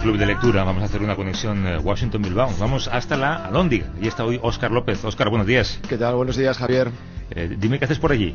Club de Lectura vamos a hacer una conexión eh, Washington-Bilbao. Vamos hasta la Alhóndiga. Y está hoy Óscar López. Óscar, buenos días. ¿Qué tal? Buenos días, Javier. Eh, dime qué haces por allí.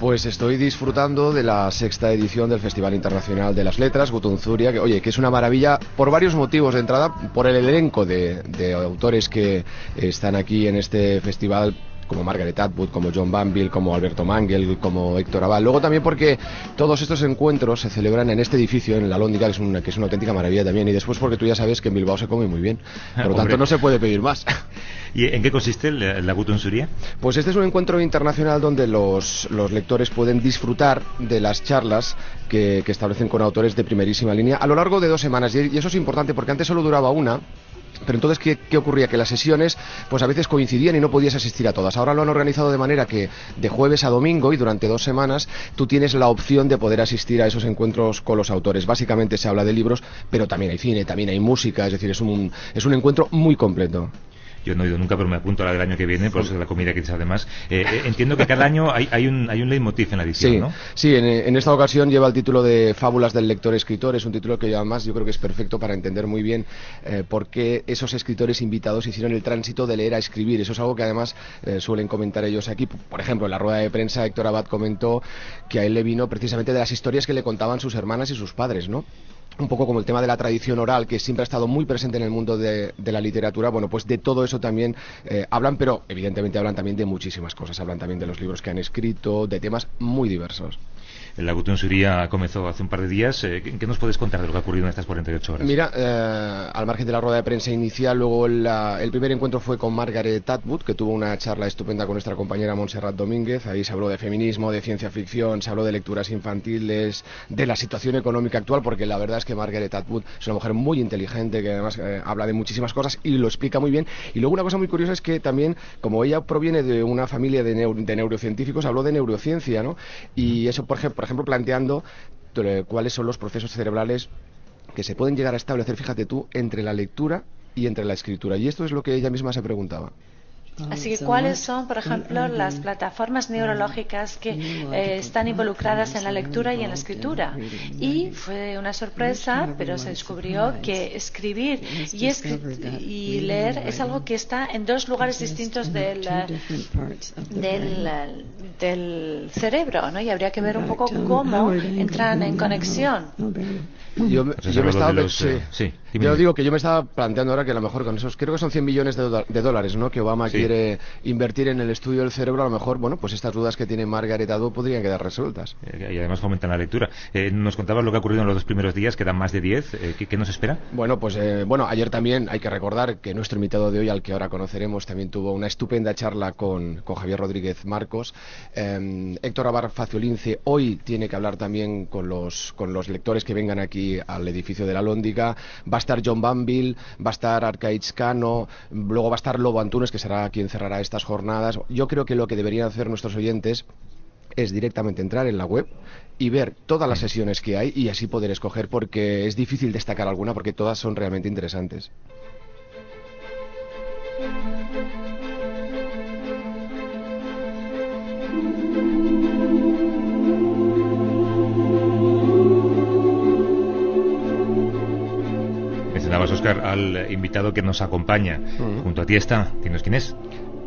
Pues estoy disfrutando de la sexta edición del Festival Internacional de las Letras, Gutunzuria, que oye, que es una maravilla por varios motivos. De entrada, por el elenco de, de autores que están aquí en este festival como Margaret Atwood, como John Banville, como Alberto Mangel, como Héctor Abad. Luego también porque todos estos encuentros se celebran en este edificio, en la Lóndiga, que es, una, que es una auténtica maravilla también. Y después porque tú ya sabes que en Bilbao se come muy bien. Por lo tanto, no se puede pedir más. ¿Y en qué consiste la, la Gutunsuría? Pues este es un encuentro internacional donde los, los lectores pueden disfrutar de las charlas que, que, establecen con autores de primerísima línea a lo largo de dos semanas. Y, y eso es importante porque antes solo duraba una pero entonces, ¿qué, ¿qué, ocurría? Que las sesiones, pues a veces coincidían y no podías asistir a todas. Ahora lo han organizado de manera que de jueves a domingo y durante dos semanas tú tienes la opción de poder asistir a esos encuentros con los autores. Básicamente se habla de libros, pero también hay cine, también hay música, es decir, es un, es un encuentro muy completo. Yo no he ido nunca, pero me apunto a la del año que viene, por eso es la comida que además. Eh, eh, entiendo que cada año hay, hay, un, hay un leitmotiv en la edición, sí, ¿no? Sí, en, en, esta ocasión lleva el título de Fábulas del lector-escritor. Es un título que además yo creo que es perfecto para entender muy bien eh, por qué esos escritores invitados hicieron el tránsito de leer a escribir. Eso es algo que además eh, suelen comentar ellos aquí. Por ejemplo, en la rueda de prensa Héctor Abad comentó que a él le vino precisamente de las historias que le contaban sus hermanas y sus padres, ¿no? Un poco como el tema de la tradición oral, que siempre ha estado muy presente en el mundo de, de la literatura, bueno, pues de todo eso también eh, hablan, pero evidentemente hablan también de muchísimas cosas, hablan también de los libros que han escrito, de temas muy diversos. La Gutunsuría comenzó hace un par de días. Eh, ¿Qué nos puedes contar de lo que ha ocurrido en estas 48 horas? Mira, eh, al margen de la rueda de prensa inicial, luego la, el primer encuentro fue con Margaret Atwood, que tuvo una charla estupenda con nuestra compañera Montserrat Domínguez. Ahí se habló de feminismo, de ciencia ficción, se habló de lecturas infantiles, de la situación económica actual, porque la verdad es que Margaret Atwood es una mujer muy inteligente, que además eh, habla de muchísimas cosas y lo explica muy bien. Y luego una cosa muy curiosa es que también, como ella proviene de una familia de, neur de neurocientíficos, habló de neurociencia, ¿no? Y eso, por ejemplo, ejemplo, planteando cuáles son los procesos cerebrales que se pueden llegar a establecer, fíjate tú, entre la lectura y entre la escritura. Y esto es lo que ella misma se preguntaba. Así que, ¿cuáles son, por ejemplo, las plataformas neurológicas que eh, están involucradas en la lectura y en la escritura? Y fue una sorpresa, pero se descubrió que escribir y, escri y leer es algo que está en dos lugares distintos del, del, del cerebro, ¿no? Y habría que ver un poco cómo entran en conexión. Yo, yo me estaba, sí, yo digo que yo me estaba planteando ahora que a lo mejor con esos, creo que son 100 millones de, dólares, ¿no? Que Obama sí. quiere invertir en el estudio del cerebro, a lo mejor, bueno, pues estas dudas que tiene Margaret Atwood podrían quedar resueltas. Eh, y además fomentan la lectura. Eh, nos contabas lo que ha ocurrido en los dos primeros días, quedan más de 10. Eh, ¿qué, ¿qué, nos espera? Bueno, pues bueno, ayer también hay que recordar que nuestro invitado de hoy, al que ahora conoceremos, también tuvo una estupenda charla con, con Javier Rodríguez Marcos. Eh, Héctor Abar Faciolince hoy tiene que hablar también con los, con los lectores que vengan aquí al edificio de la Lóndiga. Va a estar John Banville, va a estar Arcaiz Cano, luego va a estar Lobo Antunes, que será quien cerrará estas jornadas. Yo creo que lo que deberían hacer nuestros oyentes es directamente entrar en la web y ver todas las sesiones que hay y así poder escoger porque es difícil destacar alguna porque todas son realmente interesantes. Mencionabas, Oscar, al invitado que nos acompaña. Uh -huh. Junto a ti está. ¿Tienes quién es?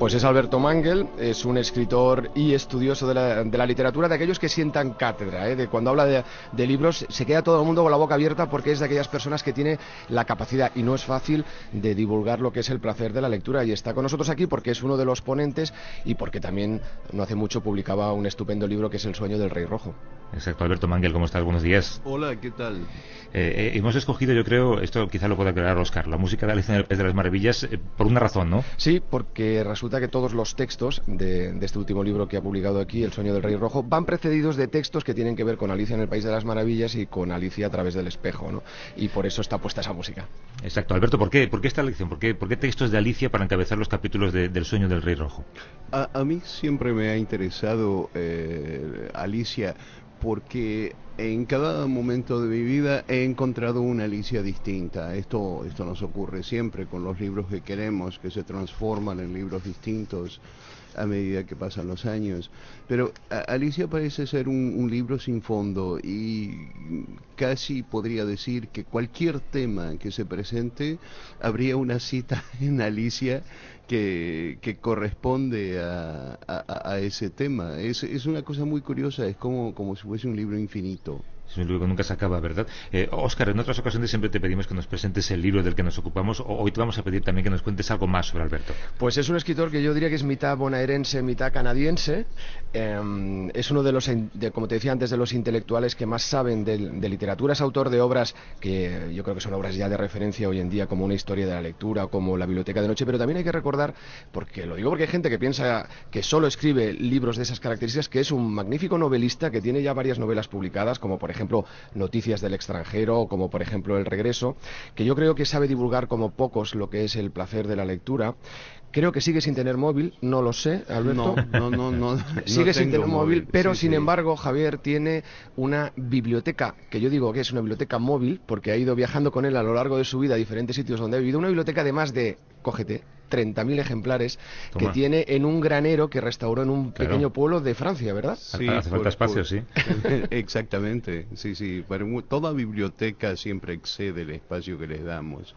Pues es Alberto Mangel, es un escritor y estudioso de la, de la literatura, de aquellos que sientan cátedra, ¿eh? de cuando habla de, de, libros se queda todo el mundo con la boca abierta porque es de aquellas personas que tiene la capacidad, y no es fácil, de divulgar lo que es el placer de la lectura. Y está con nosotros aquí porque es uno de los ponentes y porque también no hace mucho publicaba un estupendo libro que es El sueño del rey rojo. Exacto, Alberto Mangel, ¿cómo estás? Buenos días. Hola, ¿qué tal? Eh, eh, hemos escogido, yo creo, esto quizá lo pueda aclarar Oscar, la música de Alicia en el País de las Maravillas, eh, por una razón, ¿no? Sí, porque resulta que todos los textos de, de, este último libro que ha publicado aquí, El sueño del rey rojo, van precedidos de textos que tienen que ver con Alicia en el País de las Maravillas y con Alicia a través del espejo, ¿no? Y por eso está puesta esa música. Exacto. Alberto, ¿por qué, ¿Por qué esta lección? ¿Por qué, ¿Por qué textos de Alicia para encabezar los capítulos de, del sueño del rey rojo? A, a mí siempre me ha interesado eh, Alicia porque en cada momento de mi vida he encontrado una Alicia distinta. Esto, esto nos ocurre siempre con los libros que queremos, que se transforman en libros distintos a medida que pasan los años. Pero Alicia parece ser un, libro sin fondo y casi podría decir que cualquier tema que se presente habría una cita en Alicia que, que corresponde a, a, ese tema. Es, es una cosa muy curiosa, es como, como si fuese un libro infinito. Es un nunca se acaba, ¿verdad? Eh, Oscar, en otras ocasiones siempre te pedimos que nos presentes el libro del que nos ocupamos. Hoy te vamos a pedir también que nos cuentes algo más sobre Alberto. Pues es un escritor que yo diría que es mitad bonaerense, mitad canadiense. Em, es uno de los, como te decía antes, de los intelectuales que más saben de, literatura. Es autor de obras que yo creo que son obras ya de referencia hoy en día, como una historia de la lectura, como la biblioteca de noche. Pero también hay que recordar, porque lo digo porque hay gente que piensa que solo escribe libros de esas características, que es un magnífico novelista que tiene ya varias novelas publicadas, como por ejemplo ejemplo, noticias del extranjero, como por ejemplo El Regreso, que yo creo que sabe divulgar como pocos lo que es el placer de la lectura. Creo que sigue sin tener móvil, no lo sé, Alberto. No, no, no, sigue sin tener móvil, pero sin embargo, Javier tiene una biblioteca, que yo digo que es una biblioteca móvil, porque ha ido viajando con él a lo largo de su vida a diferentes sitios donde ha vivido, una biblioteca de más de, cógete, 30.000 ejemplares que tiene en un granero que restauró en un pequeño pueblo de Francia, ¿verdad? Sí, hace falta espacio, sí. Exactamente, sí, sí. toda biblioteca siempre excede el espacio que les damos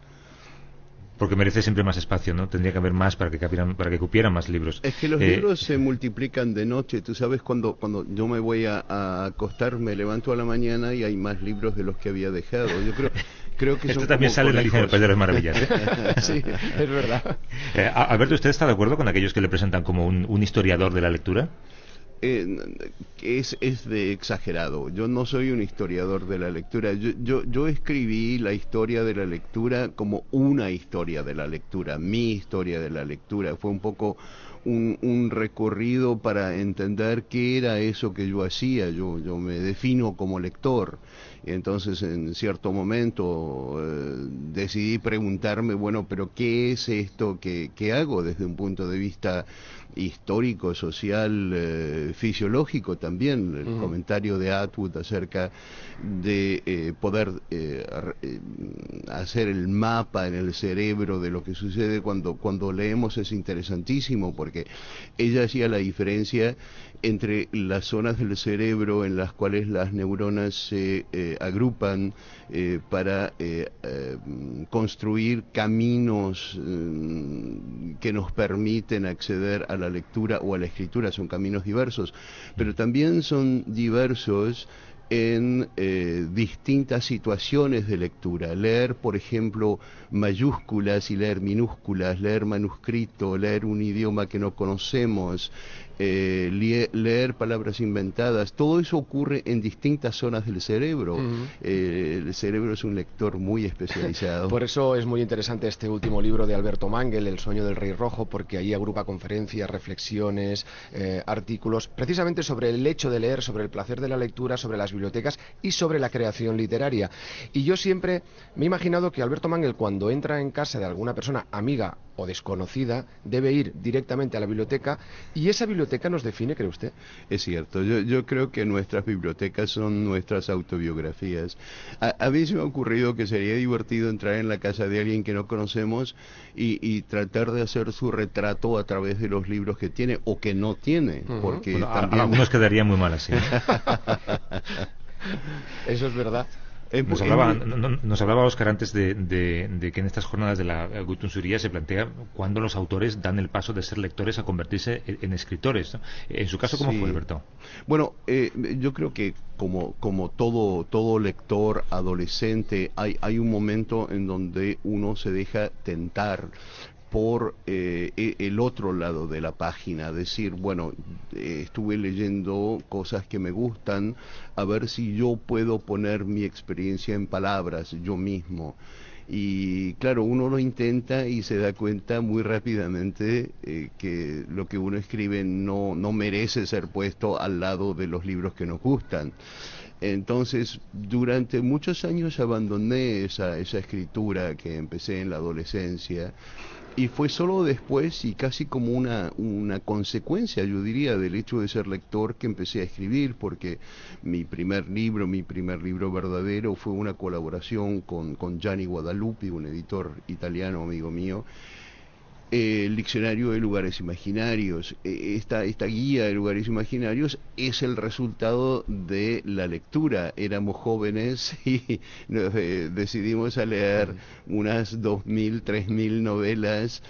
porque merece siempre más espacio, ¿no? Tendría que haber más para que para que cupieran más libros. Es que los eh, libros se multiplican de noche. Tú sabes cuando cuando yo me voy a, acostar, me levanto a la mañana y hay más libros de los que había dejado. Yo creo creo que Esto también sale en la lista de Pedro de Maravillas. ¿eh? sí, es verdad. Eh, Alberto, ¿usted está de acuerdo con aquellos que le presentan como un, historiador de la lectura? Eh, es, es de exagerado. Yo no soy un historiador de la lectura. Yo, yo, escribí la historia de la lectura como una historia de la lectura, mi historia de la lectura. Fue un poco un, un recorrido para entender qué era eso que yo hacía. Yo, yo me defino como lector. Entonces, en cierto momento eh, decidí preguntarme, bueno, pero ¿qué es esto que, que hago desde un punto de vista histórico, social, eh, fisiológico también, el comentario de Atwood acerca de eh, poder eh, hacer el mapa en el cerebro de lo que sucede cuando, cuando leemos es interesantísimo porque ella hacía la diferencia entre las zonas del cerebro en las cuales las neuronas se agrupan para construir caminos que nos permiten acceder a la lectura o a la escritura, son caminos diversos, pero también son diversos en eh, distintas situaciones de lectura. Leer, por ejemplo, mayúsculas y leer minúsculas, leer manuscrito, leer un idioma que no conocemos, eh, leer palabras inventadas, todo eso ocurre en distintas zonas del cerebro. Eh, el cerebro es un lector muy especializado. Por eso es muy interesante este último libro de Alberto Mangel, El sueño del rey rojo, porque ahí agrupa conferencias, reflexiones, eh, artículos, precisamente sobre el hecho de leer, sobre el placer de la lectura, sobre las bibliotecas y sobre la creación literaria. Y yo siempre me he imaginado que Alberto Mangel, cuando entra en casa de alguna persona amiga o desconocida, debe ir directamente a la biblioteca y esa biblioteca nos define, ¿cree usted? Es cierto, yo, yo creo que nuestras bibliotecas son nuestras autobiografías. A, mí se me ha ocurrido que sería divertido entrar en la casa de alguien que no conocemos y, tratar de hacer su retrato a través de los libros que tiene o que no tiene, porque también... algunos quedarían muy mal así. Eso es verdad. Eh, nos hablaba, nos hablaba Oscar antes de, que en estas jornadas de la Gutunsuría se plantea cuándo los autores dan el paso de ser lectores a convertirse en, escritores. En su caso, ¿cómo fue, Alberto? Bueno, eh, yo creo que como, como todo, todo lector adolescente, hay, hay un momento en donde uno se deja tentar por eh, e, el otro lado de la página, decir, bueno, eh, estuve leyendo cosas que me gustan, a ver si yo puedo poner mi experiencia en palabras yo mismo. Y claro, uno lo intenta y se da cuenta muy rápidamente eh, que lo que uno escribe no, no merece ser puesto al lado de los libros que nos gustan. Entonces, durante muchos años abandoné esa, esa escritura que empecé en la adolescencia y fue solo después y casi como una, una consecuencia, yo diría, del hecho de ser lector que empecé a escribir, porque mi primer libro, mi primer libro verdadero fue una colaboración con, con Gianni Guadalupe, un editor italiano amigo mío, el diccionario de lugares imaginarios. E, esta, esta guía de lugares imaginarios es el resultado de la lectura. Éramos jóvenes y eh, decidimos a leer unas dos mil, tres mil novelas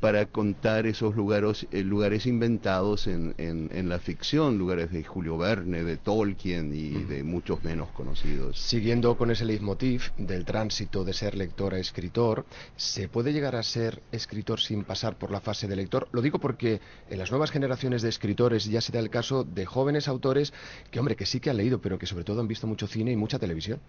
para contar esos lugares, eh, lugares inventados en, en, la ficción, lugares de Julio Verne, de Tolkien y de muchos menos conocidos. Siguiendo con ese leitmotiv del tránsito de ser lector a escritor, ¿se puede llegar a ser escritor sin pasar por la fase de lector. Lo digo porque en las nuevas generaciones de escritores ya se da el caso de jóvenes autores que, hombre, que sí que han leído, pero que sobre todo han visto mucho cine y mucha televisión.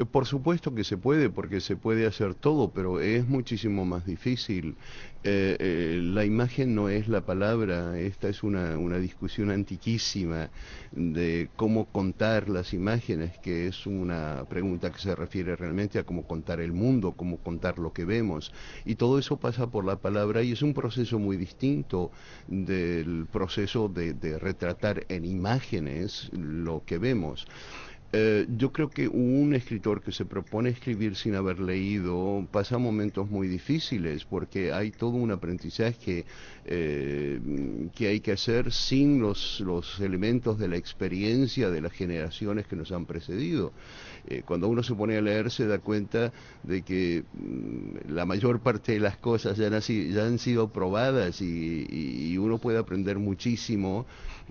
Eh, por supuesto que se puede, porque se puede hacer todo, pero es muchísimo más difícil. Eh, eh, la imagen no es la palabra, esta es una, una, discusión antiquísima de cómo contar las imágenes, que es una pregunta que se refiere realmente a cómo contar el mundo, cómo contar lo que vemos. Y todo eso pasa por la palabra y es un proceso muy distinto del proceso de, de retratar en imágenes lo que vemos. Eh, yo creo que un escritor que se propone escribir sin haber leído pasa momentos muy difíciles porque hay todo un aprendizaje eh, que hay que hacer sin los, los elementos de la experiencia de las generaciones que nos han precedido. Eh, cuando uno se pone a leer se da cuenta de que mm, la mayor parte de las cosas ya han, ya han sido probadas y, y uno puede aprender muchísimo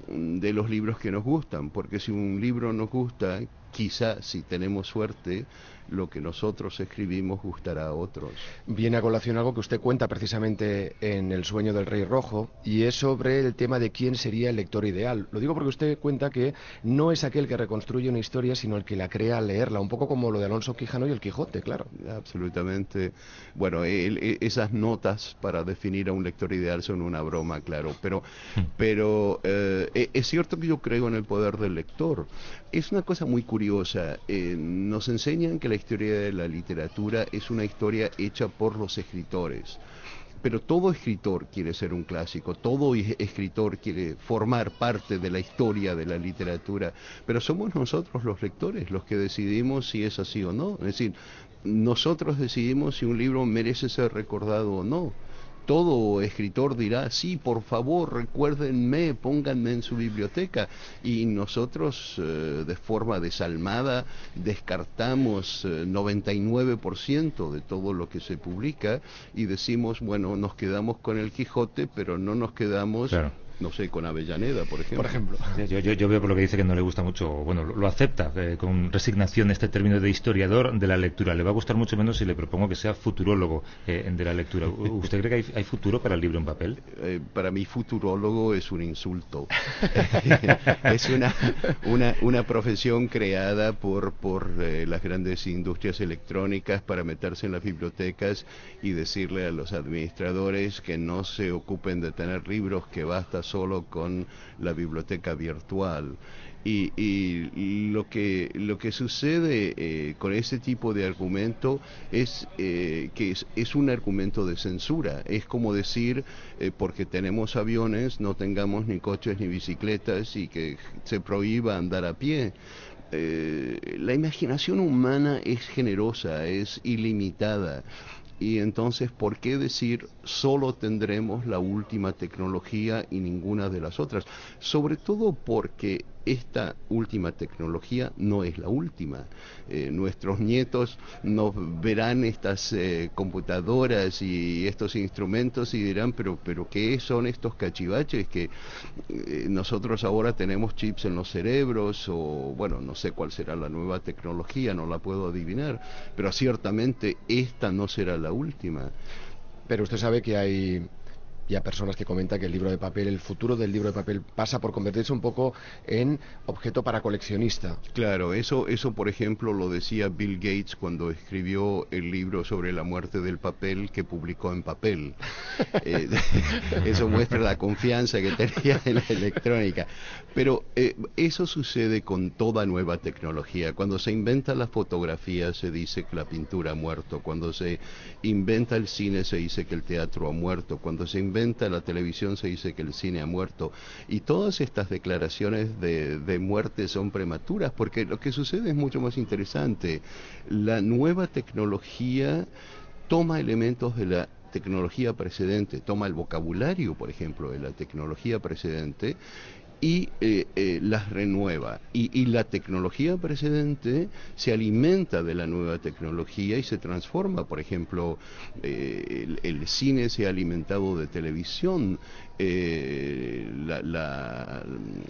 de los libros que nos gustan, porque si un libro nos gusta, quizá si tenemos suerte, lo que nosotros escribimos gustará a otros. Viene a colación algo que usted cuenta precisamente en El sueño del rey rojo y es sobre el tema de quién sería el lector ideal. Lo digo porque usted cuenta que no es aquel que reconstruye una historia, sino el que la crea al leerla, un poco como lo de Alonso Quijano y el Quijote, claro. Absolutamente. Bueno, e, esas notas para definir a un lector ideal son una broma, claro, pero, pero eh, e, es cierto que yo creo en el poder del lector. Es una cosa muy curiosa. Eh, nos enseñan que la historia de la literatura es una historia hecha por los escritores. Pero todo escritor quiere ser un clásico, todo escritor quiere formar parte de la historia de la literatura, pero somos nosotros los lectores los que decidimos si es así o no. Es decir, nosotros decidimos si un libro merece ser recordado o no todo escritor dirá, sí, por favor, recuérdenme, pónganme en su biblioteca. Y nosotros, eh, de forma desalmada, descartamos 99% eh, de todo lo que se publica y decimos, bueno, nos quedamos con el Quijote, pero no nos quedamos no sé, con Avellaneda, por ejemplo. Por ejemplo. Yo, veo por lo que dice que no le gusta mucho, bueno, lo, acepta eh, con resignación este término de historiador de la lectura. Le va a gustar mucho menos si le propongo que sea futurólogo eh, de la lectura. ¿Usted cree que hay, futuro para el libro en papel? Eh, para mí futurólogo es un insulto. es una, una, una, profesión creada por, por las grandes industrias electrónicas para meterse en las bibliotecas y decirle a los administradores que no se ocupen de tener libros, que basta solo con la biblioteca virtual. Y, lo que lo que sucede eh, con ese tipo de argumento es eh, que es, un argumento de censura. Es como decir eh, porque tenemos aviones no tengamos ni coches ni bicicletas y que se prohíba andar a pie. La imaginación humana es generosa es ilimitada y entonces, ¿por qué decir solo tendremos la última tecnología y ninguna de las otras? Sobre todo porque esta última tecnología no es la última. Eh, nuestros nietos nos verán estas eh, computadoras y estos instrumentos y dirán, pero, pero ¿qué son estos cachivaches que eh, nosotros ahora tenemos chips en los cerebros o bueno, no sé cuál será la nueva tecnología, no la puedo adivinar, pero ciertamente esta no será la última. Pero usted sabe que hay y a personas que comentan que el libro de papel, el futuro del libro de papel pasa por convertirse un poco en objeto para coleccionista. Claro, eso, eso por ejemplo lo decía Bill Gates cuando escribió el libro sobre la muerte del papel que publicó en papel. Eh, eso muestra la confianza que tenía en la electrónica. Pero eh, eso sucede con toda nueva tecnología. Cuando se inventa la fotografía se dice que la pintura ha muerto. Cuando se inventa el cine se dice que el teatro ha muerto. Cuando se inventa la televisión se dice que el cine ha muerto. Y todas estas declaraciones de, muerte son prematuras porque lo que sucede es mucho más interesante. La nueva tecnología toma elementos de la tecnología precedente, toma el vocabulario, por ejemplo, de la tecnología precedente y eh, eh, las renueva. Y, la tecnología precedente se alimenta de la nueva tecnología y se transforma. Por ejemplo, eh, el, el, cine se ha alimentado de televisión, eh, la,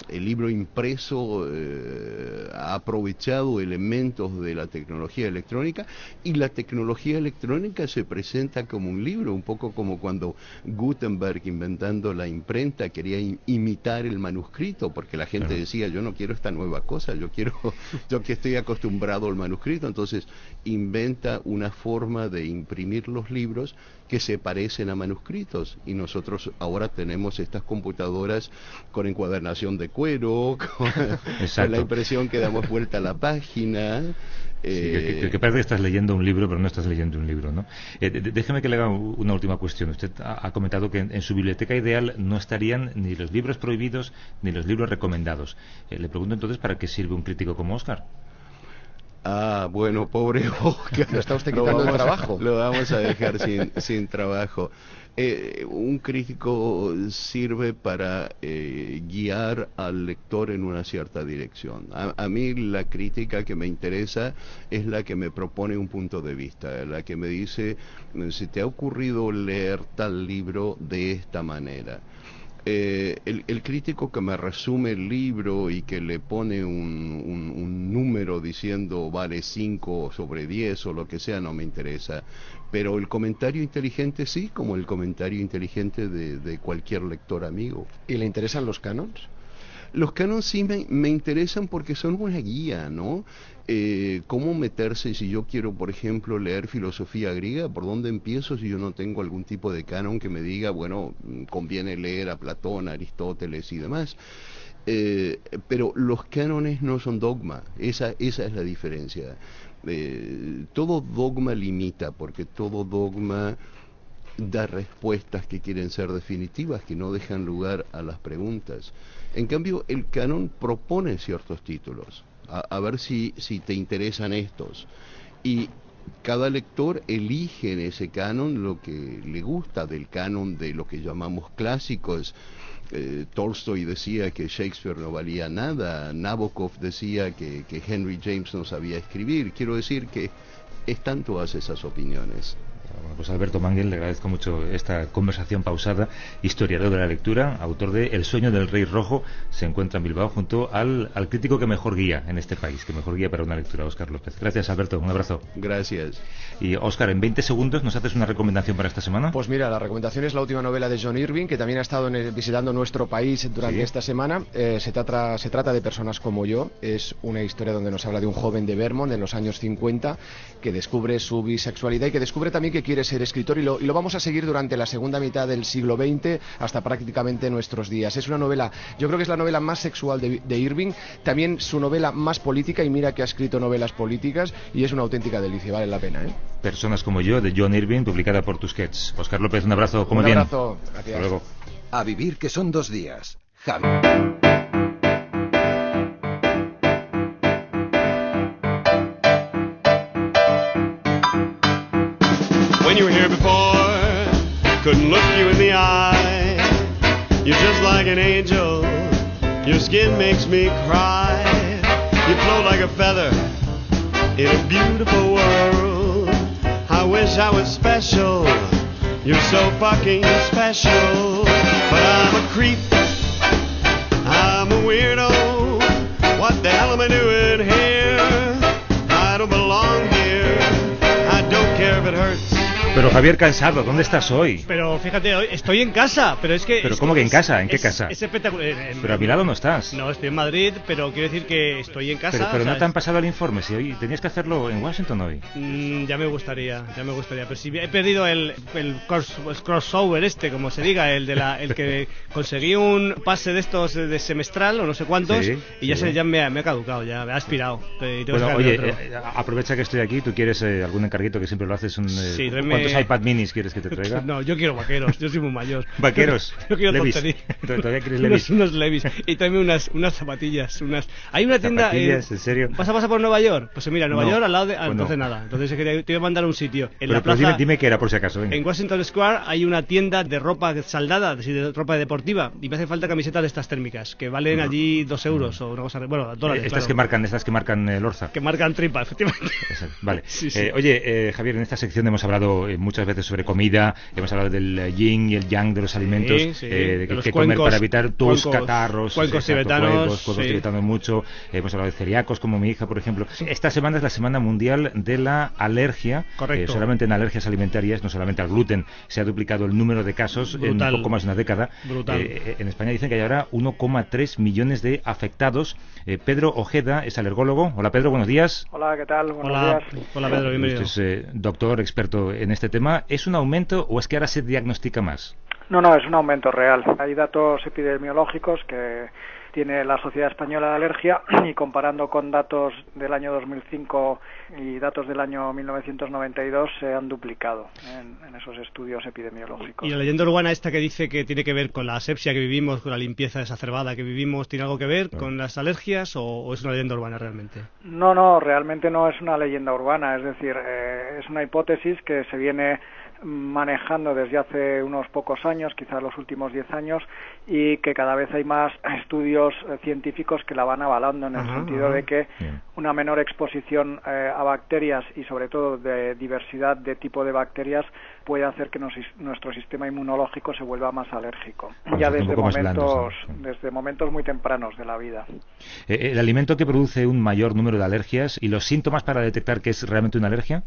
el libro impreso eh, ha aprovechado elementos de la tecnología electrónica y la tecnología electrónica se presenta como un libro, un poco como cuando Gutenberg inventando la imprenta quería imitar el manuscrito, porque la gente decía, yo no quiero esta nueva cosa, yo quiero, yo que estoy acostumbrado al manuscrito, entonces inventa una forma de imprimir los libros que se parecen a manuscritos y nosotros ahora tenemos estas computadoras con encuadernación de cuero, con, la impresión que damos vuelta a la página. que, parece que estás leyendo un libro, pero no estás leyendo un libro, ¿no? Eh, déjeme que le haga una última cuestión. Usted ha, comentado que en, su biblioteca ideal no estarían ni los libros prohibidos ni los libros recomendados. Eh, le pregunto entonces, ¿para qué sirve un crítico como Oscar? Ah, bueno, pobre Oscar. Lo está usted quitando el trabajo. lo vamos a dejar sin, sin trabajo. Eh, un crítico sirve para eh, guiar al lector en una cierta dirección. A, a, mí la crítica que me interesa es la que me propone un punto de vista, la que me dice, si te ha ocurrido leer tal libro de esta manera. Eh, el, crítico que me resume el libro y que le pone un, número diciendo vale 5 sobre 10 o lo que sea no me interesa. Pero el comentario inteligente sí, como el comentario inteligente de, de cualquier lector amigo. ¿Y le interesan los canons? Los canons sí me, me, interesan porque son una guía, ¿no? Eh, ¿Cómo meterse si yo quiero, por ejemplo, leer filosofía griega? ¿Por dónde empiezo si yo no tengo algún tipo de canon que me diga, bueno, conviene leer a Platón, Aristóteles y demás? Eh, pero los cánones no son dogma, esa, esa es la diferencia. Eh, todo dogma limita, porque todo dogma da respuestas que quieren ser definitivas, que no dejan lugar a las preguntas. En cambio, el canon propone ciertos títulos, a, ver si, si te interesan estos. Y cada lector elige en ese canon lo que le gusta del canon de lo que llamamos clásicos. Eh, Tolstoy decía que Shakespeare no valía nada, Nabokov decía que, que Henry James no sabía escribir. Quiero decir que están todas esas opiniones. Pues Alberto Manguel, le agradezco mucho esta conversación pausada, historiador de la lectura, autor de El sueño del rey rojo, se encuentra en Bilbao junto al, al crítico que mejor guía en este país, que mejor guía para una lectura, Óscar López. Gracias, Alberto, un abrazo. Gracias. Y Óscar, en 20 segundos, ¿nos haces una recomendación para esta semana? Pues mira, la recomendación es la última novela de John Irving, que también ha estado visitando nuestro país durante esta semana. Eh, se, trata, se trata de personas como yo, es una historia donde nos habla de un joven de Vermont en los años 50 que descubre su bisexualidad y que descubre también que quiere ser escritor y lo, y lo, vamos a seguir durante la segunda mitad del siglo XX hasta prácticamente nuestros días. Es una novela, yo creo que es la novela más sexual de, de, Irving, también su novela más política y mira que ha escrito novelas políticas y es una auténtica delicia, vale la pena. ¿eh? Personas como yo, de John Irving, publicada por Tusquets. Oscar López, un abrazo, como un bien. abrazo, gracias. Hasta luego. A vivir que son dos días. Javi. An angel, your skin makes me cry. You float like a feather in a beautiful world. I wish I was special, you're so fucking special. But I'm a creep, I'm a weirdo. What the hell am I doing here? I don't belong here, I don't care if it hurts Pero Javier Cansado, ¿dónde estás hoy? Pero fíjate, hoy estoy en casa, pero es que... ¿Pero es cómo que en casa? ¿En qué es- casa? Es espectacular. Pero a mi lado no estás. No, estoy en Madrid, pero quiero decir que estoy en casa. Pero, no te han pasado el informe, si hoy tenías que hacerlo en Washington hoy. Mm, ya me gustaría, ya me gustaría. Pero si he perdido el, el cross- el crossover este, como se diga, el de la, el que conseguí un pase de estos de semestral o no sé cuántos Sí, y ya sí. se ya me, ha- me ha caducado, ya me ha aspirado. Bueno, oye, eh, aprovecha que estoy aquí, tú quieres eh, algún encarguito que siempre lo haces, un, eh, Sí, tráeme- ¿cuántos iPad minis quieres que te traiga? No, yo quiero vaqueros, yo soy muy mayor. Vaqueros, yo quiero Levi's. Todavía quieres Levi's. unos Levi's. Y tráeme unas, unas zapatillas. Unas... Hay una tienda. ¿Zapatillas? ¿En serio? ¿Vas a pasar por Nueva York? Pues mira, Nueva No, York al lado de. ah, pues entonces no. nada. Entonces te voy a mandar a un sitio. En Pero, la plaza. dime, dime qué era por si acaso. venga. En Washington Square hay una tienda de ropa saldada, de ropa deportiva, y me hace falta camisetas de estas térmicas, que valen allí dos euros o una cosa, bueno, dólares, Eh, estas claro, que marcan, estas que marcan el Orza. que marcan tripa, efectivamente. Exacto, Vale. Sí, sí. Eh, oye, eh, Javier, en esta sección hemos hablado eh, muchas veces sobre comida, hemos hablado del eh, yin y el yang de los alimentos, sí, eh, de de los que comer cuencos- para evitar tus cuencos- catarros, cuencos exacto, tibetanos, cuencos, cuencos sí. tibetanos mucho, hemos hablado de celíacos como mi hija, por ejemplo. Esta semana es la Semana Mundial de la Alergia, Correcto. Eh, solamente en alergias alimentarias, no solamente al gluten, se ha duplicado el número de casos Brutal. en poco más de una década. Brutal. Eh, en España dicen que hay ahora 1,3 millones de afectados. Eh, Pedro Ojeda es alergólogo. Hola Pedro, buenos días. Hola, ¿qué tal? Buenos Hola, días. hola Pedro, bienvenido. Usted es eh, doctor, experto en este tema. ¿Es un aumento o es que ahora se diagnostica más? No, no, es un aumento real. Hay datos epidemiológicos que tiene la Sociedad Española de Alergia y comparando con datos del año 2005 y datos del año 1992 se han duplicado en, en esos estudios epidemiológicos. Y la leyenda urbana esta que dice que tiene que ver con la asepsia que vivimos, con la limpieza exacerbada que vivimos, ¿tiene algo que ver con las alergias o, o es una leyenda urbana realmente? No, no, realmente no es una leyenda urbana, es decir, eh, es una hipótesis que se viene manejando desde hace unos pocos años, quizás los últimos 10 años, y que cada vez hay más estudios eh, científicos que la van avalando en el Ajá, sentido ajá. de que Bien. una menor exposición eh, a bacterias y sobre todo de diversidad de tipo de bacterias puede hacer que nos- nuestro sistema inmunológico se vuelva más alérgico, Vamos, ya desde momentos, desde momentos muy tempranos de la vida. Eh, ¿El alimento que produce un mayor número de alergias y los síntomas para detectar que es realmente una alergia?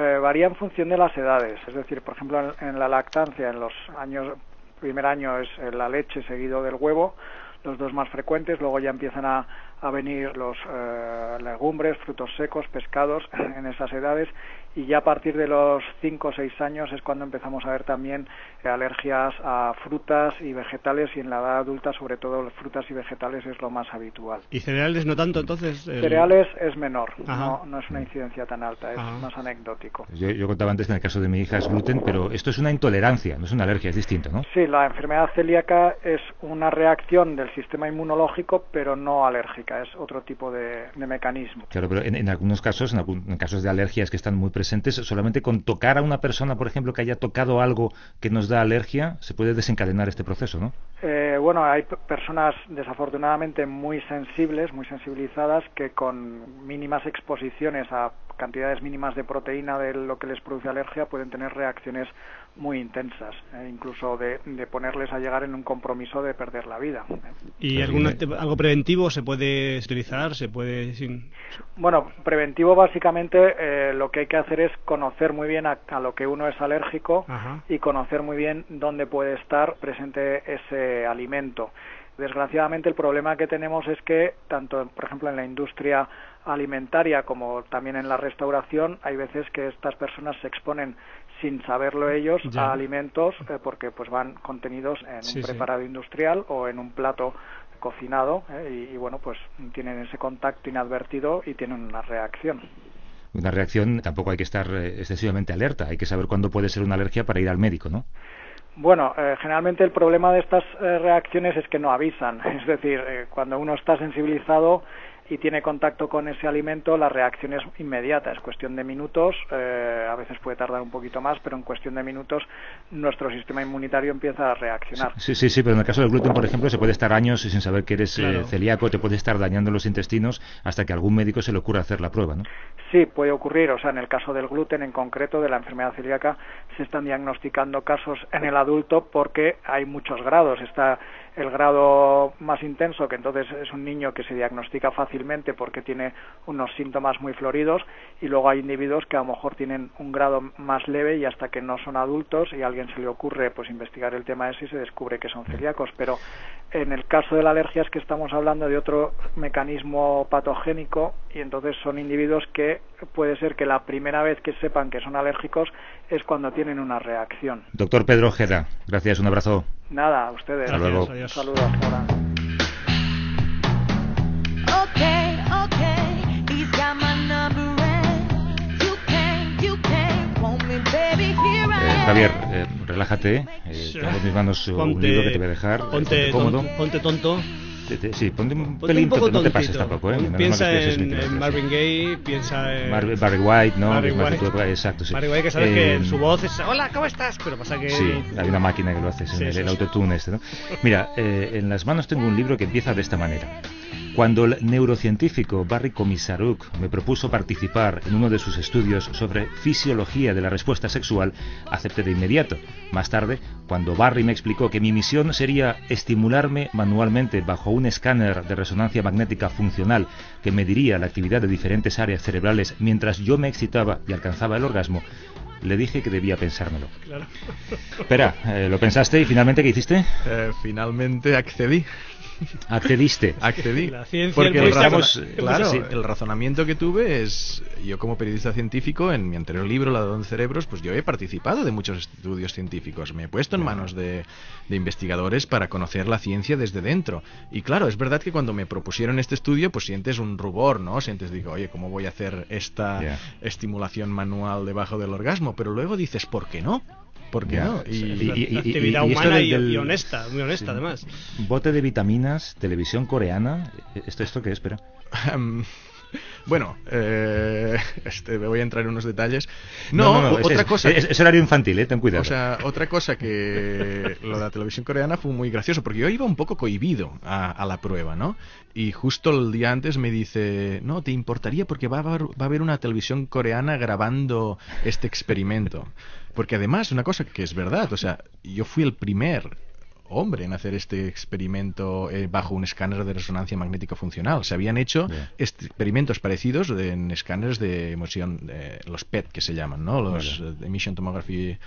Eh, varía en función de las edades. Es decir, por ejemplo, en, la lactancia, en los años, primer año es eh, la leche seguido del huevo, los dos más frecuentes, luego ya empiezan a, a venir los eh, legumbres, frutos secos, pescados en esas edades y ya a partir de los 5 o 6 años es cuando empezamos a ver también eh, alergias a frutas y vegetales y en la edad adulta sobre todo frutas y vegetales es lo más habitual. ¿Y cereales no tanto entonces? El- Cereales es menor, no, no es una incidencia tan alta, es Ajá. más anecdótico. Yo, yo contaba antes que en el caso de mi hija es gluten, pero esto es una intolerancia, no es una alergia, es distinto, ¿no? Sí, la enfermedad celíaca es una reacción del sistema inmunológico, pero no alérgica, es otro tipo de, de mecanismo. Claro, pero en, en algunos casos, en, algún- en casos de alergias que están muy presentes, solamente con tocar a una persona, por ejemplo, que haya tocado algo que nos da alergia, se puede desencadenar este proceso, ¿no? Eh, bueno, hay personas desafortunadamente muy sensibles, muy sensibilizadas, que con mínimas exposiciones a cantidades mínimas de proteína de lo que les produce alergia pueden tener reacciones muy intensas, eh, incluso de, de ponerles a llegar en un compromiso de perder la vida. ¿Y Pero algún, dime- algo preventivo se puede utilizar? ¿Se puede...? Sin... Bueno, preventivo básicamente eh, lo que hay que hacer es conocer muy bien a, a lo que uno es alérgico Ajá. y conocer muy bien dónde puede estar presente ese alimento. Desgraciadamente el problema que tenemos es que tanto, por ejemplo, en la industria alimentaria como también en la restauración hay veces que estas personas se exponen sin saberlo ellos Ya. a alimentos eh, porque pues van contenidos en Sí, un sí. preparado industrial o en un plato cocinado eh, y, y, bueno pues tienen ese contacto inadvertido y tienen una reacción. Una reacción, tampoco hay que estar eh, excesivamente alerta, hay que saber cuándo puede ser una alergia para ir al médico, ¿no? Bueno, eh, generalmente el problema de estas eh, reacciones es que no avisan. Es decir, eh, cuando uno está sensibilizado y tiene contacto con ese alimento, la reacción es inmediata, es cuestión de minutos, eh, a veces puede tardar un poquito más, pero en cuestión de minutos nuestro sistema inmunitario empieza a reaccionar. Sí, sí, sí, pero en el caso del gluten, por ejemplo, se puede estar años sin saber que eres eh, celíaco, te puede estar dañando los intestinos hasta que a algún médico se le ocurra hacer la prueba, ¿no? Sí, puede ocurrir, o sea, en el caso del gluten en concreto, de la enfermedad celíaca, se están diagnosticando casos en el adulto porque hay muchos grados. Está el grado más intenso, que entonces es un niño que se diagnostica fácilmente porque tiene unos síntomas muy floridos, y luego hay individuos que a lo mejor tienen un grado más leve y hasta que no son adultos y a alguien se le ocurre pues investigar el tema ese y se descubre que son celíacos. Pero en el caso de la alergia es que estamos hablando de otro mecanismo patogénico y entonces son individuos que puede ser que la primera vez que sepan que son alérgicos es cuando tienen una reacción. Doctor Pedro Ojeda, gracias, un abrazo. Nada, a ustedes. Hasta luego. Saludos. Ahora. Okay, okay, he's got my number and you can, you can want me, baby, here I Eh. Javier, eh, relájate. eh, tengo en mis manos un libro que te voy a dejar. Ponte, cómodo. tonto, ponte tonto. Te- te- sí, ponte un Ponte pelín, un poco no te pases tampoco, ¿eh? Piensa en, en. Marvin Gaye, piensa en... Barry, Barry White, ¿no? Barry White. exacto, sí. Barry White, que sabes Eh, que su voz es Hola, ¿cómo estás? Pero pasa que... Sí, hay una máquina que lo hace, Sí, el, sí, el sí. autotune este, ¿no? Mira, eh, en las manos tengo un libro que empieza de esta manera. Cuando el neurocientífico Barry Komisaruk me propuso participar en uno de sus estudios sobre fisiología de la respuesta sexual, acepté de inmediato. Más tarde, cuando Barry me explicó que mi misión sería estimularme manualmente bajo un escáner de resonancia magnética funcional que mediría la actividad de diferentes áreas cerebrales mientras yo me excitaba y alcanzaba el orgasmo, le dije que debía pensármelo. Claro. Espera, eh, ¿lo pensaste y finalmente qué hiciste? Eh, finalmente accedí. Accediste. Accedí. La ciencia Porque el, claro, sí. el razonamiento que tuve es, yo como periodista científico, en mi anterior libro, La de Don Cerebros, pues yo he participado de muchos estudios científicos. Me he puesto en manos de, de investigadores para conocer la ciencia desde dentro. Y claro, es verdad que cuando me propusieron este estudio, pues sientes un rubor, ¿no? Sientes, digo, oye, ¿cómo voy a hacer esta estimulación manual debajo del orgasmo? Pero luego dices, ¿por qué no? ¿Por qué Ya. no? Y- Y, y- y- actividad humana del- y, del- y honesta, muy honesta además. Bote de vitaminas, televisión coreana. ¿Esto, esto qué es? Espera. Em, Bueno, eh, este, me voy a entrar en unos detalles. No, o- es- otra es- cosa. Es, es horario infantil, eh, ten cuidado. O sea, otra cosa que lo de la televisión coreana fue muy gracioso, porque yo iba un poco cohibido a, a la prueba, ¿no? Y justo el día antes me dice, no, ¿te importaría? Porque va a haber, va a haber una televisión coreana grabando este experimento. Porque además, una cosa que es verdad, o sea, yo fui el primer hombre en hacer este experimento eh, bajo un escáner de resonancia magnética funcional. Se habían hecho est- experimentos parecidos de- en escáneres de emisión, de los PET que se llaman, ¿no? Los eh, Emission Tomography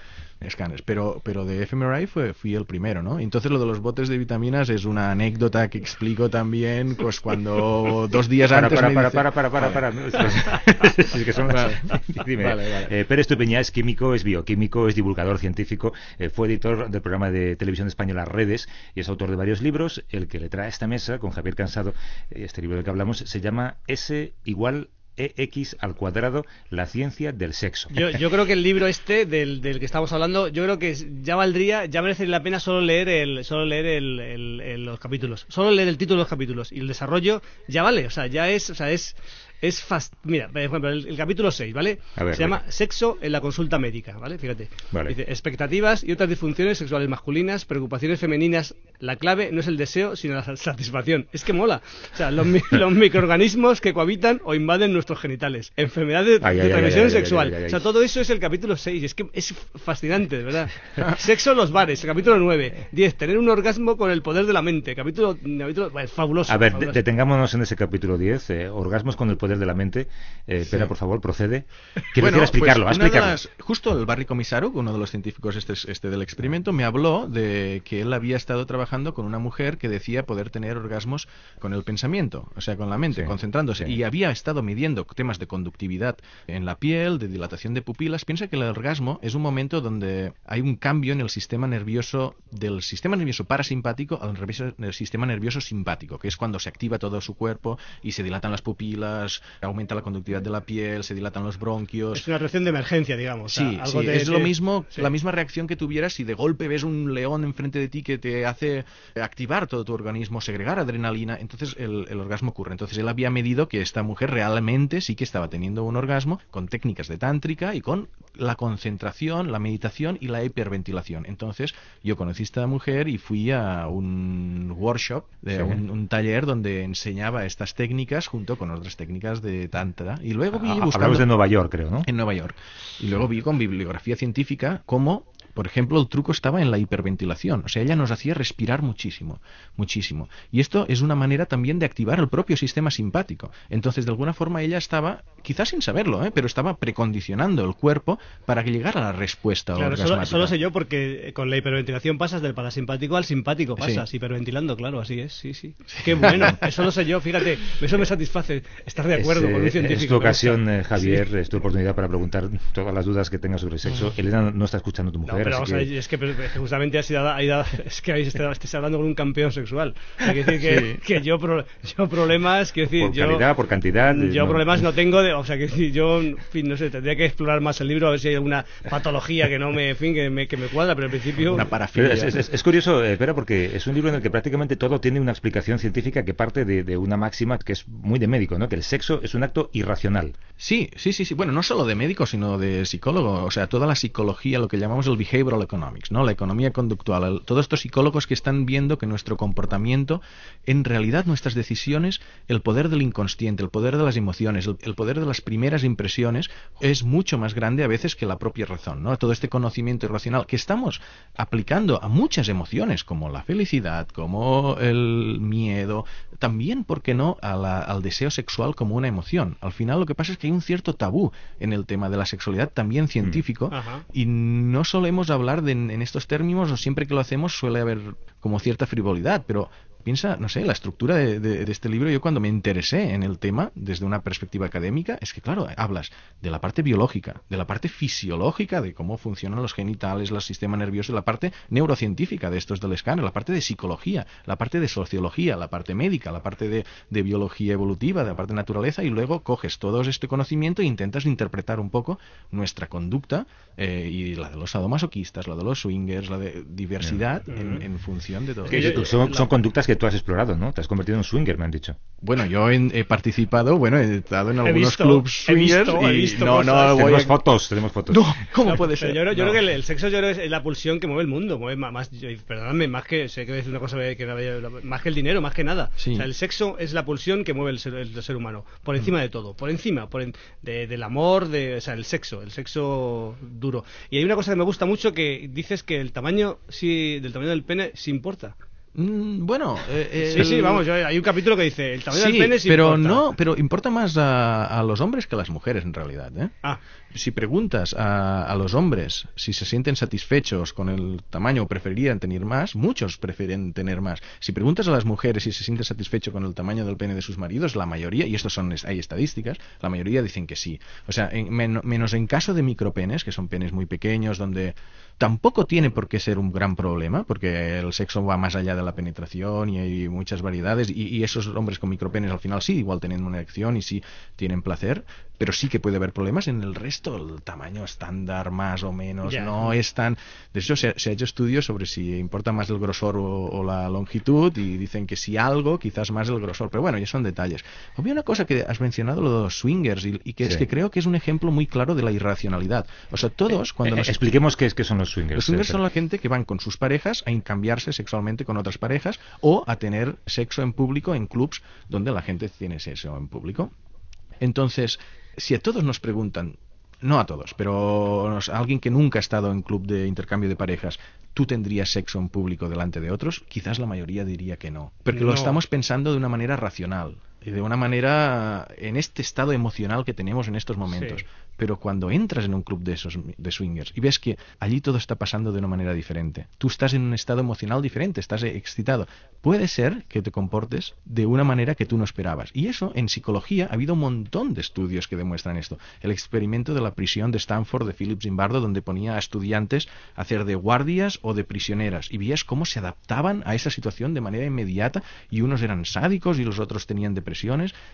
Scanners. Pero, pero de fMRI fue, fui el primero, ¿no? Entonces lo de los botes de vitaminas es una anécdota que explico también, pues cuando dos días para, antes para, me para, dice- para, para, para, Vale. para. Es que son Vale. Dime. Vale, vale. Eh, Pérez Tupeñá es químico, es bioquímico, es divulgador científico, eh, fue editor del programa de televisión española Redes y es autor de varios libros. El que le trae a esta mesa, con Javier Cansado, eh, este libro del que hablamos, se llama S igual EX al cuadrado, la ciencia del sexo. Yo, creo que el libro este del, del que estamos hablando, yo creo que ya valdría, ya merecería la pena solo leer el, solo leer el- los capítulos, solo leer el título de los capítulos y el desarrollo ya vale, o sea, ya es, o sea, es es fast... Mira, por ejemplo, el, el capítulo 6, ¿vale? Ver, Se llama. Sexo en la consulta médica, ¿vale? Fíjate. Vale. Dice, expectativas y otras disfunciones sexuales masculinas, preocupaciones femeninas. La clave no es el deseo, sino la satisfacción. Es que mola. O sea, los, mi- los microorganismos que cohabitan o invaden nuestros genitales. Enfermedades Ay, de ay, transmisión ay, sexual. O sea, todo eso es el capítulo 6. Es que es fascinante, de verdad. Sexo en los bares, el capítulo 9. 10. Tener un orgasmo con el poder de la mente. Capítulo, capítulo bueno, fabuloso. A ver, fabuloso. detengámonos en ese capítulo 10, eh, orgasmos con el poder de la mente. Eh, espera, por favor, procede. Quiero Bueno, decir, explicarlo, pues explicarlo. las- justo el Barry Comisaro, uno de los científicos este, este del experimento, me habló de que él había estado trabajando con una mujer que decía poder tener orgasmos con el pensamiento, o sea, con la mente, Sí, concentrándose. sí. Y había estado midiendo temas de conductividad en la piel, de dilatación de pupilas. Piensa que el orgasmo es un momento donde hay un cambio en el sistema nervioso, del sistema nervioso parasimpático al nervioso- el sistema nervioso simpático, que es cuando se activa todo su cuerpo y se dilatan las pupilas, aumenta la conductividad de la piel, se dilatan los bronquios. Es una reacción de emergencia, digamos. Sí, algo sí, te- es lo mismo, sí. la misma reacción que tuvieras si de golpe ves un león enfrente de ti que te hace activar todo tu organismo, segregar adrenalina, entonces el, el orgasmo ocurre. Entonces él había medido que esta mujer realmente sí que estaba teniendo un orgasmo con técnicas de tántrica y con la concentración, la meditación y la hiperventilación. Entonces yo conocí a esta mujer y fui a un workshop, de Sí. un, un taller donde enseñaba estas técnicas junto con otras técnicas de tantra. Y luego vi buscando... Hablamos de Nueva York, creo, ¿no? En Nueva York. Y luego vi con bibliografía científica cómo Por ejemplo, el truco estaba en la hiperventilación, o sea, ella nos hacía respirar muchísimo, muchísimo. Y esto es una manera también de activar el propio sistema simpático. Entonces, de alguna forma, ella estaba, quizás sin saberlo, ¿eh? pero estaba precondicionando el cuerpo para que llegara a la respuesta Claro, solo, solo sé yo porque con la hiperventilación pasas del parasimpático al simpático, pasas Sí. hiperventilando, claro, así es, sí, sí. Qué bueno, eso lo sé yo, fíjate, eso me satisface estar de acuerdo Es, con eh, un científico. Es tu ocasión, eh. Javier, Sí. es tu oportunidad para preguntar todas las dudas que tengas sobre sexo. Elena no está escuchando tu No, mujer, pero a que- ver, es que que justamente has ido, ha ido- es que habéis estado- estáis hablando con un campeón sexual. Hay que decir que, que yo, pro- yo problemas, quiero decir, por yo, calidad, por cantidad. yo no. problemas no tengo, de, o sea, que decir, yo, en fin, no sé, tendría que explorar más el libro a ver si hay alguna patología que no me, en fin, que me, que me cuadra, pero en principio... Pero es, es- es curioso, eh, Pera, porque es un libro en el que prácticamente todo tiene una explicación científica que parte de, de una máxima que es muy de médico, ¿no? Que el sexo es un acto irracional. Sí, sí, sí, sí. Bueno, no solo de médico, sino de psicólogo. O sea, toda la psicología, lo que llamamos el behavioral economics, ¿no? La economía conductual. El- todos estos psicólogos que están viendo que nuestro comportamiento, en realidad nuestras decisiones, el poder del inconsciente, el poder de las emociones, el, el poder de las primeras impresiones, es mucho más grande a veces que la propia razón, ¿no? Todo este conocimiento irracional que estamos aplicando a muchas emociones, como la felicidad, como el miedo, también, ¿por qué no?, a la- al deseo sexual como una emoción. Al final lo que pasa es que hay un cierto tabú en el tema de la sexualidad, también científico, Ajá. y no solemos hablar de, en estos términos, o siempre que lo hacemos suele haber como cierta frivolidad, pero piensa, no sé, la estructura de, de- de este libro, yo cuando me interesé en el tema desde una perspectiva académica, es que claro, hablas de la parte biológica, de la parte fisiológica, de cómo funcionan los genitales, el sistema nervioso, la parte neurocientífica de estos del escáner, la parte de psicología, la parte de sociología, la parte médica, la parte de, de biología evolutiva, de la parte de naturaleza, y luego coges todo este conocimiento e intentas interpretar un poco nuestra conducta eh, y la de los sadomasoquistas, la de los swingers, la de diversidad en, en función de todo. Que son, son conductas que tú has explorado, ¿no? Te has convertido en un swinger, me han dicho. Bueno, yo he participado, bueno, he estado en He algunos clubs he swingers visto, he y visto no, no Tenemos a- fotos, tenemos fotos. No, ¿cómo No, puede ser? Yo, creo- yo No. creo que el, el sexo yo creo que es la pulsión que mueve el mundo, mueve más, perdonadme, más que, sé que es una cosa que más que el dinero, más que nada. Sí. O sea, el sexo es la pulsión que mueve el ser, el ser humano, por encima Mm. de todo, por encima, por en- de- del amor, de, o sea, el sexo, el sexo duro. Y hay una cosa que me gusta mucho que dices que el tamaño, sí, del tamaño del pene sí importa. Mm, bueno, eh, Sí, el- sí, vamos, yo- hay un capítulo que dice el tamaño Sí, del pene sí pero importa. no, pero importa más a, a los hombres que a las mujeres en realidad. ¿eh? Ah. Si preguntas a, los hombres si se sienten satisfechos con el tamaño o preferirían tener más, muchos prefieren tener más. Si preguntas a las mujeres si se sienten satisfechos con el tamaño del pene de sus maridos, la mayoría, y estos son hay estadísticas, la mayoría dicen que sí. O sea, en- men- menos en caso de micropenes, que son penes muy pequeños, donde tampoco tiene por qué ser un gran problema, porque el sexo va más allá de la penetración y hay muchas variedades, y, y esos hombres con micropenes al final sí, igual tienen una erección y sí tienen placer, pero sí que puede haber problemas en el resto, el tamaño estándar más o menos, no es tan... De hecho, se, se ha hecho estudios sobre si importa más el grosor o, o la longitud, y dicen que si algo, quizás más el grosor, pero bueno, ya son detalles. Había una cosa que has mencionado, lo de los swingers, y, y que es que creo que es un ejemplo muy claro de la irracionalidad. O sea, todos, cuando Eh, nos expliquemos qué, es, qué son los swingers. los swingers eh, son la gente que van con sus parejas a cambiarse sexualmente con otras parejas o a tener sexo en público en clubs donde la gente tiene sexo en público. Entonces, si a todos nos preguntan, no a todos, pero a alguien que nunca ha estado en club de intercambio de parejas, ¿tú tendrías sexo en público delante de otros? Quizás la mayoría diría que no, porque No. lo estamos pensando de una manera racional de una manera en este estado emocional que tenemos en estos momentos. Sí. Pero cuando entras en un club de esos de swingers y ves que allí todo está pasando de una manera diferente, tú estás en un estado emocional diferente, estás excitado, puede ser que te comportes de una manera que tú no esperabas. Y eso en psicología ha habido un montón de estudios que demuestran esto. El experimento de la prisión de Stanford de Philip Zimbardo, donde ponía a estudiantes a hacer de guardias o de prisioneras y veías cómo se adaptaban a esa situación de manera inmediata y unos eran sádicos y los otros tenían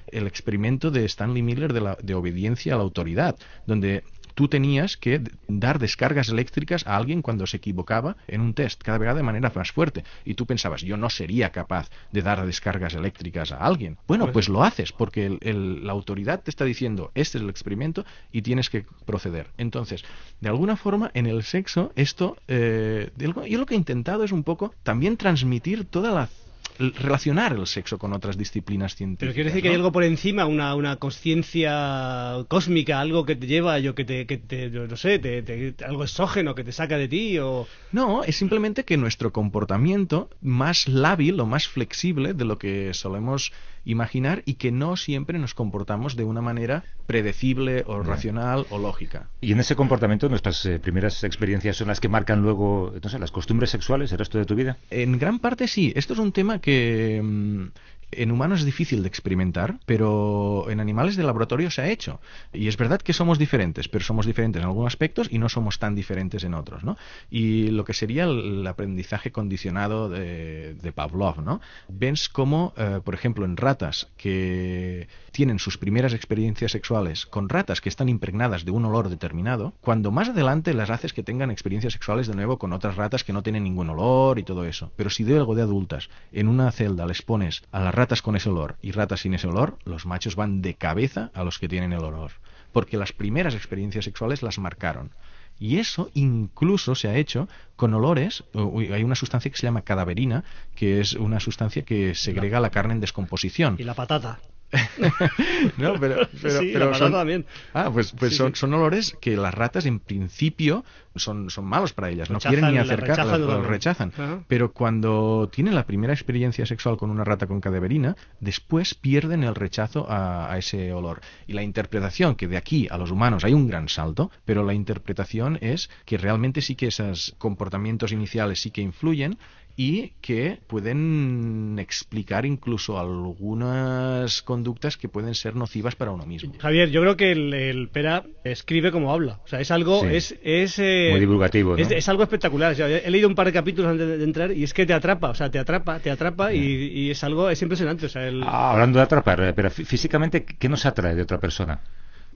El experimento de Stanley Miller de, la, de obediencia a la autoridad, donde tú tenías que dar descargas eléctricas a alguien cuando se equivocaba en un test, cada vez de manera más fuerte. Y tú pensabas, yo no sería capaz de dar descargas eléctricas a alguien. Bueno, Pues- pues lo haces, porque el- el- la autoridad te está diciendo, este es el experimento y tienes que proceder. Entonces, de alguna forma, en el sexo, esto, eh, yo lo que he intentado es un poco también transmitir toda la relacionar el sexo con otras disciplinas científicas. Pero quiere decir que hay algo por encima, una, una conciencia cósmica, algo que te lleva, yo que te, que te yo no sé, te- te- algo exógeno que te saca de ti o... No, es simplemente que nuestro comportamiento más lábil o más flexible de lo que solemos imaginar y que no siempre nos comportamos de una manera predecible o racional o lógica. Y en ese comportamiento, nuestras eh, primeras experiencias son las que marcan luego, no sé, las costumbres sexuales el resto de tu vida. En gran parte sí. Esto es un tema que mm, en humanos es difícil de experimentar, pero en animales de laboratorio se ha hecho. Y es verdad que somos diferentes, pero somos diferentes en algunos aspectos y no somos tan diferentes en otros, ¿no? Y lo que sería el, aprendizaje condicionado de, de Pavlov, ¿no? Ves cómo, eh, por ejemplo, en ratas que tienen sus primeras experiencias sexuales con ratas que están impregnadas de un olor determinado, cuando más adelante las haces que tengan experiencias sexuales de nuevo con otras ratas que no tienen ningún olor y todo eso. Pero si de algo de adultas en una celda les pones a las ratas con ese olor y ratas sin ese olor, los machos van de cabeza a los que tienen el olor. Porque las primeras experiencias sexuales las marcaron. Y eso incluso se ha hecho con olores. Hay una sustancia que se llama cadaverina, que es una sustancia que segrega la carne en descomposición. Y la patata. No, pero, pero, Sí, pero la patata son, también. Ah, pues, pues Sí, son, sí. son olores que las ratas en principio son, son malos para ellas, no quieren ni la acercar, rechazan totalmente. rechazan. Ajá. Pero cuando tienen la primera experiencia sexual con una rata con cadaverina, después pierden el rechazo a, a ese olor. Y la interpretación, que de aquí a los humanos hay un gran salto, pero la interpretación es que realmente sí que esos comportamientos iniciales sí que influyen y que pueden explicar incluso algunas conductas que pueden ser nocivas para uno mismo. Javier, yo creo que el, el Pera escribe como habla. O sea, es algo, Sí. es, es, eh, Muy divulgativo, ¿no? es, es algo espectacular. O sea, he leído un par de capítulos antes de, de entrar y es que te atrapa, o sea, te atrapa, te atrapa y, y es algo, es impresionante. O sea, el, Ah, hablando de atrapar, eh, pero fí- físicamente, ¿qué nos atrae de otra persona?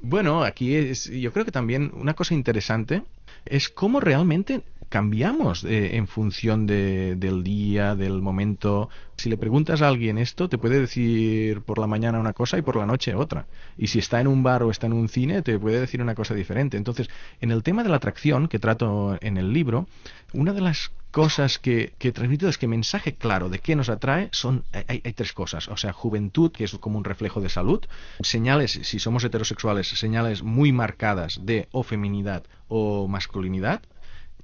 Bueno, aquí es, yo creo que también una cosa interesante es cómo realmente cambiamos eh, en función de- del día, del momento. Si le preguntas a alguien esto, te puede decir por la mañana una cosa y por la noche otra. Y si está en un bar o está en un cine, te puede decir una cosa diferente. Entonces, en el tema de la atracción que trato en el libro, una de las cosas que, transmito es que mensaje claro de qué nos atrae son hay tres cosas o sea juventud que es como un reflejo de salud señales si somos heterosexuales señales muy marcadas de o feminidad o masculinidad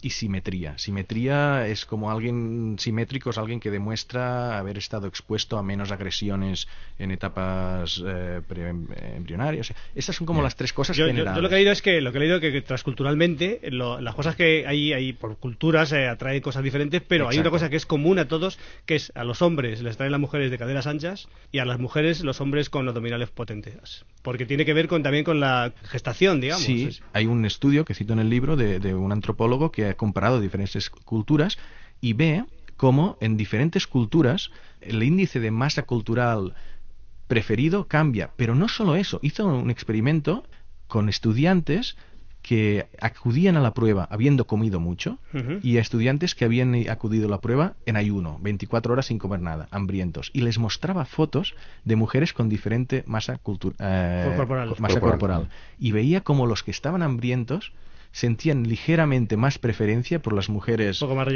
y simetría. Simetría es como alguien simétrico, es alguien que demuestra haber estado expuesto a menos agresiones en etapas eh, pre- embrionarias. Esas son como las tres cosas Yo, generales. yo lo que he leído es que lo que he leído es que, que transculturalmente lo- las cosas que hay, hay por culturas eh, atraen cosas diferentes, pero hay una cosa que es común a todos, que es a los hombres les traen las mujeres de caderas anchas y a las mujeres los hombres con abdominales potentes, porque tiene que ver con también con la gestación, digamos. Sí, hay un estudio que cito en el libro de, de un antropólogo que ha comparado diferentes culturas y ve cómo en diferentes culturas el índice de masa cultural preferido cambia. Pero no solo eso, hizo un experimento con estudiantes que acudían a la prueba habiendo comido mucho y a estudiantes que habían acudido a la prueba en ayuno, 24 horas sin comer nada, hambrientos, y les mostraba fotos de mujeres con diferente masa, cultu- eh, Corporal. masa Corporal. corporal. Y veía como los que estaban hambrientos sentían ligeramente más preferencia por las mujeres Un poco más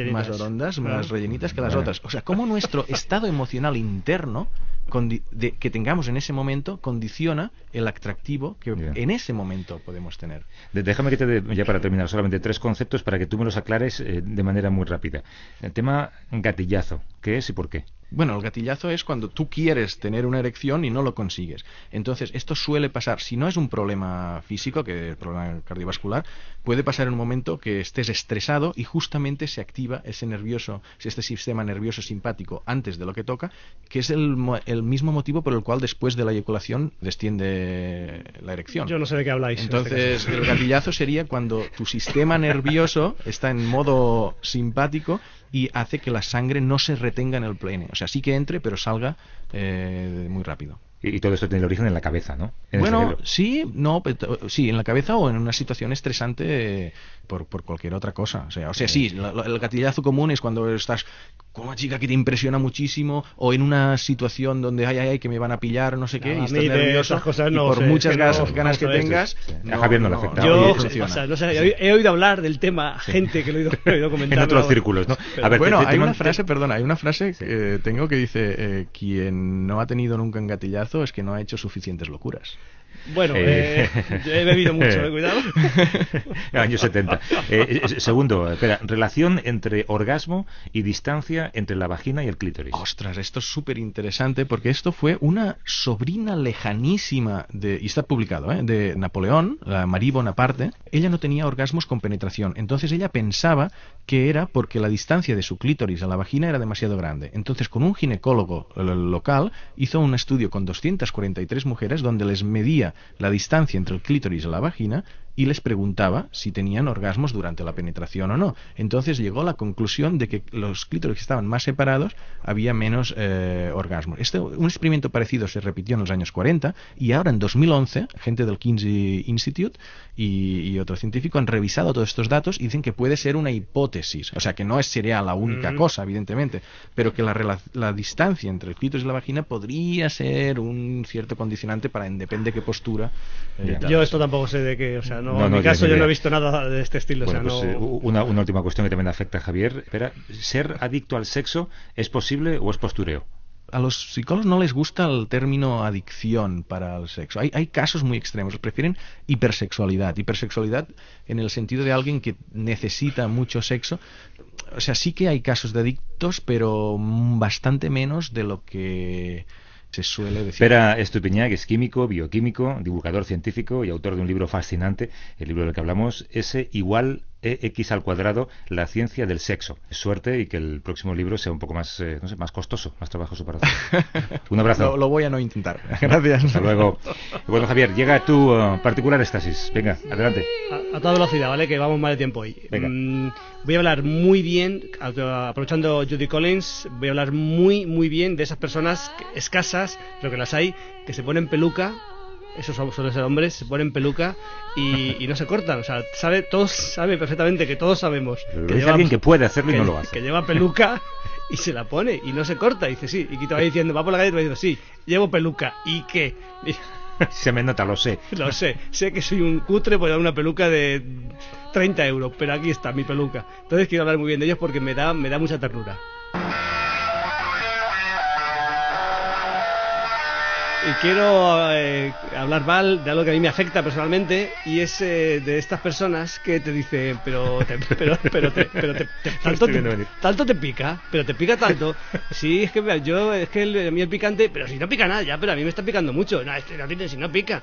Claro. más rellenitas que las otras. O sea, cómo nuestro estado emocional interno de- que tengamos en ese momento condiciona el atractivo que en ese momento podemos tener. De- Déjame que te dé, ya para terminar, solamente tres conceptos para que tú me los aclares eh, de manera muy rápida. El tema gatillazo, ¿qué es y por qué? Bueno, el gatillazo es cuando tú quieres tener una erección y no lo consigues. Entonces, esto suele pasar, si no es un problema físico, que es problema cardiovascular, puede pasar en un momento que estés estresado y justamente se activa ese nervioso, este sistema nervioso simpático antes de lo que toca, que es el, el mismo motivo por el cual después de la eyaculación desciende la erección. Yo no sé de qué habláis. en este Entonces, el gatillazo sería cuando tu sistema nervioso está en modo simpático y hace que la sangre no se retenga en el pene. O sea, sí que entre, pero salga eh, muy rápido. Y, y todo esto tiene origen en la cabeza, ¿no? En el bueno, sí, no, pero- sí, en la cabeza o en una situación estresante eh, por, por cualquier otra cosa. O sea, o sea sí, la- la- el gatillazo común es cuando estás con una chica que te impresiona muchísimo o en una situación donde ay ay ay que me van a pillar no sé qué No, y estás nervioso esas cosas y no por sé, muchas es que no, ganas, ganas que tengas. A no, Javier no le no, afecta. Yo, no o funciona. sea, no sé, he, he oído hablar del tema, gente que lo he oído, he oído comentar. En otros círculos, ¿no? A ver, bueno, te- te- hay te- una te- frase, perdona, hay una frase que eh, tengo que dice eh, quien no ha tenido nunca un gatillazo es que no ha hecho suficientes locuras. Bueno, Eh. eh, he bebido mucho, eh, cuidado. Años 70. Eh, eh, segundo, espera, relación entre orgasmo y distancia entre la vagina y el clítoris. Ostras, esto es súper interesante porque esto fue una sobrina lejanísima de, y está publicado, ¿eh? de Napoleón, la Marie Bonaparte. Ella no tenía orgasmos con penetración, entonces ella pensaba que era porque la distancia de su clítoris a la vagina era demasiado grande. Entonces, con un ginecólogo local, hizo un estudio con 243 mujeres donde les medía la distancia entre el clítoris y la vagina y les preguntaba si tenían orgasmos durante la penetración o no. Entonces llegó a la conclusión de que los clítoris que estaban más separados había menos eh, orgasmos. Este, un experimento parecido se repitió en los años 40 y ahora en 2011 gente del Kinsey Institute y, y otro científico han revisado todos estos datos y dicen que puede ser una hipótesis. O sea, que no es, sería la única Mm. cosa, evidentemente, pero que la, la distancia entre el clítoris y la vagina podría ser un cierto condicionante para en depende de qué postura. eh. Yo esto tampoco sé de qué, o sea, no, No, en no, mi caso yo no he visto nada de este estilo, Bueno, o sea, pues, no... eh, una, una última cuestión que también afecta a Javier. Espera, ¿ser adicto al sexo es posible o es postureo? a los psicólogos no les gusta el término adicción para el sexo. Hay, hay casos muy extremos, prefieren hipersexualidad. Hipersexualidad en el sentido de alguien que necesita mucho sexo. O sea, sí que hay casos de adictos, pero mm, bastante menos de lo que se suele decir. Pera es químico, bioquímico, divulgador científico y autor de un libro fascinante, el libro del que hablamos, S igual EX al cuadrado, la ciencia del sexo. Suerte y que el próximo libro sea un poco más, eh, no sé, más costoso, más trabajoso para hacer. Un abrazo. Lo, lo voy a no intentar. Gracias. Hasta luego. Bueno, Javier, llega tu eh, particular éxtasis. Venga, adelante. A, a toda velocidad, ¿vale? Que vamos mal de tiempo hoy. Venga. Mm, voy a hablar muy bien, aprovechando Judy Collins, voy a hablar muy, muy bien de esas personas escasas, pero que las hay, que se ponen peluca. Esos son- suelen ser hombres, se ponen peluca y, y no se cortan. O sea, sabe, todos saben perfectamente que todos sabemos Pero que dice lleva- alguien que puede hacerlo y que- no lo hace. Que lleva peluca y se la pone y no se corta. Y dice sí. Y te va diciendo, va por la calle y te va diciendo, sí, llevo peluca. ¿Y qué? Y- Se me nota, lo sé. lo sé, sé que soy un cutre por dar una peluca de 30 euros, pero aquí está mi peluca. Entonces quiero hablar muy bien de ellos porque me da, me da mucha ternura. Y quiero eh, hablar mal de algo que a mí me afecta personalmente y es eh, de estas personas que te dicen, pero te, pero, pero te, pero te, tanto, tanto te pica, pero te pica tanto. Sí, es que yo, es que el- a mí el picante, pero si no pica nada ya, pero a mí me está picando mucho. No, es que no si no pica.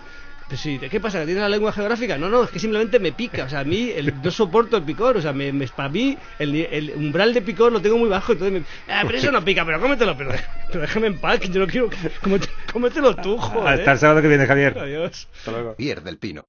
Pero si, ¿qué pasa? ¿Que tiene la lengua geográfica? No, no, es que simplemente me pica. O sea, a mí el, no soporto el picor. O sea, me, me- para mí el, umbral de picor lo tengo muy bajo. Entonces me, ah, pero eso no pica, pero cómetelo. Pero, pero déjame en paz, que yo no quiero. Cómete- cómetelo tú, joder. Hasta el sábado que viene, Javier. Adiós. Hasta luego. Pierde el pino.